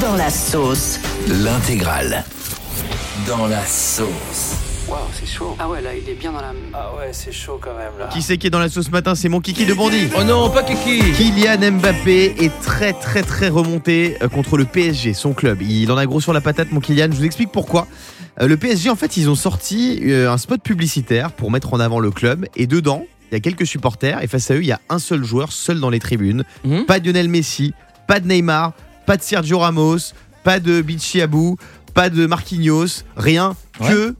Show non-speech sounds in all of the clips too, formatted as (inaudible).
Dans la sauce. L'intégrale. Dans la sauce. Waouh, c'est chaud. Ah ouais, là, il est bien dans la... Ah ouais, c'est chaud quand même là. Qui c'est qui est dans la sauce ce matin? C'est mon kiki de Bondy. Oh non, pas Kiki Kylian Mbappé est très très très remonté euh, contre le PSG, son club. Il en a gros sur la patate, mon Kylian. Je vous explique pourquoi. Euh, Le PSG, en fait, ils ont sorti euh, un spot publicitaire pour mettre en avant le club. Et dedans, il y a quelques supporters. Et face à eux, il y a un seul joueur, seul dans les tribunes. Mhm. Pas Lionel Messi, pas de Neymar, pas de Sergio Ramos, pas de Bichi Abou, pas de Marquinhos. Rien que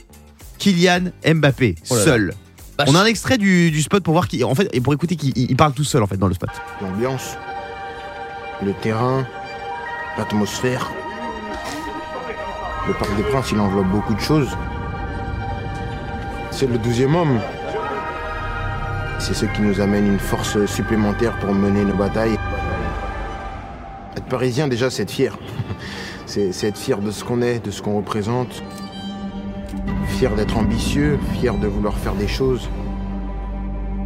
Kylian Mbappé, Oh là là. seul. Vache. On a un extrait du, du spot pour voir qui, en fait, et pour écouter qu'il il parle tout seul en fait dans le spot. l'ambiance, le terrain, l'atmosphère. Le Parc des Princes, il enveloppe beaucoup de choses. C'est le douzième homme. C'est ce qui nous amène une force supplémentaire pour mener nos batailles. Être parisien, déjà, c'est être fier. C'est c'est être fier de ce qu'on est, de ce qu'on représente. Fier d'être ambitieux, fier de vouloir faire des choses.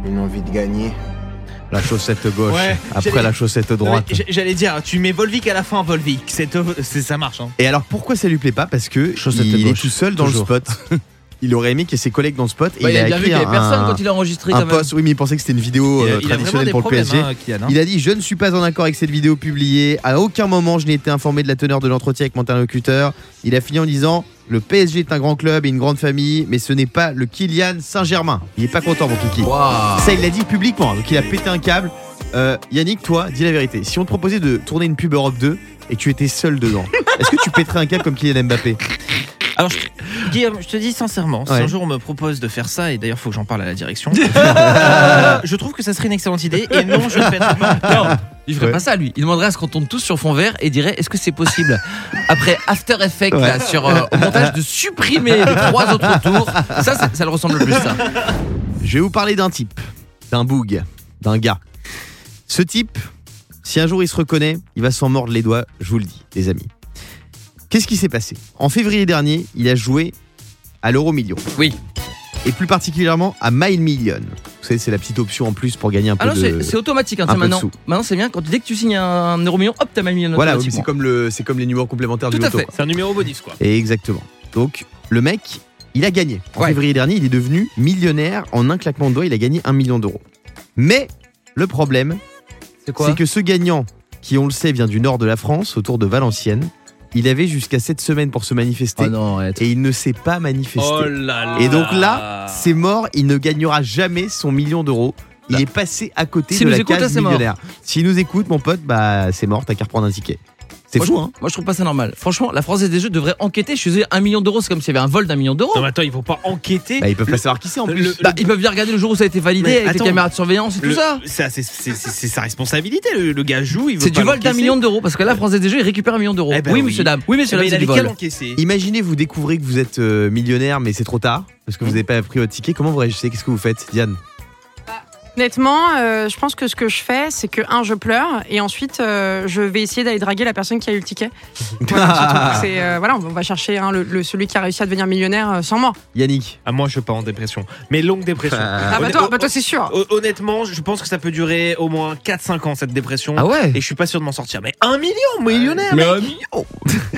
Une envie de gagner. La chaussette gauche, Ouais, après la chaussette droite. J'allais dire, tu mets Volvic à la fin, Volvic. Ça marche. Hein. Et alors pourquoi ça lui plaît pas? Parce que Chaussette il gauche, est tout seul dans toujours. le spot. (laughs) il aurait aimé qu'il y ait ses collègues dans le spot. Et Bah, il, il a vu écrit qu'il y avait un, personne quand il a enregistré un post. Oui, mais il pensait que c'était une vidéo euh, traditionnelle pour le PSG. hein, hein. Il a dit Je ne suis pas en accord avec cette vidéo publiée. À aucun moment je n'ai été informé de la teneur de l'entretien avec mon interlocuteur. Il a fini en disant Le PSG est un grand club et une grande famille, mais ce n'est pas le Kylian Saint-Germain. Il est pas content, mon kiki. Ça, il l'a dit publiquement, donc il a pété un câble. Euh, Yannick, toi, dis la vérité. Si on te proposait de tourner une pub Europe 2 et que tu étais seul dedans, (laughs) est-ce que tu pèterais un câble comme Kylian Mbappé? Alors, je, Guillaume, je te dis sincèrement, si Ouais. un jour on me propose de faire ça, et d'ailleurs, faut que j'en parle à la direction, (laughs) euh, je trouve que ça serait une excellente idée. Et non, je ne pèterai pas. Non, il ferait Ouais. pas ça lui. Il demanderait à ce qu'on tourne tous sur fond vert et dirait est-ce que c'est possible après After Effects là, sur euh, au montage de supprimer les trois autres tours. Ça, ça, ça le ressemble le plus ça. Je vais vous parler d'un type, d'un boug, d'un gars. Ce type, si un jour il se reconnaît, il va s'en mordre les doigts, je vous le dis, les amis. Qu'est-ce qui s'est passé? En février dernier, il a joué à l'euro million. Oui. Et plus particulièrement à Mile Million. Vous savez, c'est la petite option en plus pour gagner un peu Ah non, de. c'est automatique. Hein, un peu de maintenant, sous. maintenant c'est bien. Quand dès que tu signes un euro million, hop, t'as mal million Voilà, c'est comme le, c'est comme les numéros complémentaires Tout du à loto. fait. C'est un numéro bonus, quoi. Et exactement. Donc, le mec, il a gagné. En Ouais. février dernier, il est devenu millionnaire. En un claquement de doigts, il a gagné un million d'euros. Mais le problème, C'est quoi? c'est que ce gagnant, qui on le sait vient du nord de la France, autour de Valenciennes, il avait jusqu'à cette semaine pour se manifester Oh non, et il ne s'est pas manifesté. Oh là là. et donc là, c'est mort, il ne gagnera jamais son million d'euros. Il est passé à côté S'il de nous la écoute, case millionnaire. S'il nous écoute, mon pote, bah c'est mort, t'as qu'à reprendre un ticket. C'est moi, fou, je, hein moi je trouve pas ça normal. Franchement, la Française des Jeux devrait enquêter. Je suis un million d'euros, c'est comme s'il y avait un vol d'un million d'euros. Non, mais attends, ils vont pas enquêter. Bah, ils peuvent pas savoir qui c'est en plus. le- Bah, ils peuvent bien regarder le jour où ça a été validé Mais avec attends, les caméras de surveillance et tout ça. ça, c'est- sa responsabilité. Le, le gars joue, il veut C'est du vol d'un million d'euros parce que là, Française des Jeux, il récupère un million d'euros. Eh ben oui, oui. monsieur dame. Oui, monsieur Eh ben, dame, il vol. l'encaisser. Imaginez, vous découvrez que vous êtes euh, millionnaire, mais c'est trop tard, parce que vous n'avez pas pris votre ticket. Comment vous réagissez? Qu'est-ce que vous faites, Diane? Honnêtement, euh, je pense que ce que je fais, c'est que, un, je pleure, et ensuite, euh, je vais essayer d'aller draguer la personne qui a eu le ticket. (laughs) Voilà, c'est euh, voilà, on va chercher hein, le, le- celui qui a réussi à devenir millionnaire euh, sans moi. Yannick Ah, moi, je suis pas en dépression. Mais longue dépression. Ah bah Honn- toi, bah toi, c'est sûr. hon- Honnêtement, je pense que ça peut durer au moins 4-5 ans cette dépression. Ah ouais Et je suis pas sûr de m'en sortir. Mais un million, millionnaire Mais mec. un million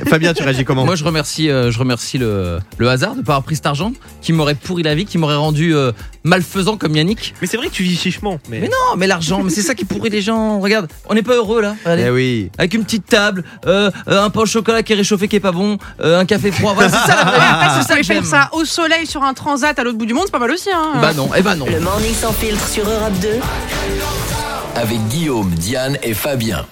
(laughs) Fabien, tu réagis comment Moi, je remercie, euh, je remercie le, le hasard de pas avoir pris cet argent qui m'aurait pourri la vie, qui m'aurait rendu euh, malfaisant comme Yannick. Mais c'est vrai que tu vis chichement. Mais, Mais non, mais l'argent, mais c'est ça qui pourrit les gens. Regarde, on n'est pas heureux là. Regardez. Eh oui. Avec une petite table, euh, un pain au chocolat qui est réchauffé qui est pas bon, euh, un café froid. Voilà, c'est ça la vraie vie. Après, si ça faire ça au soleil sur un transat à l'autre bout du monde, c'est pas mal aussi. Hein. Bah non, eh bah non. Le morning sans filtre sur Europe 2. Avec Guillaume, Diane et Fabien.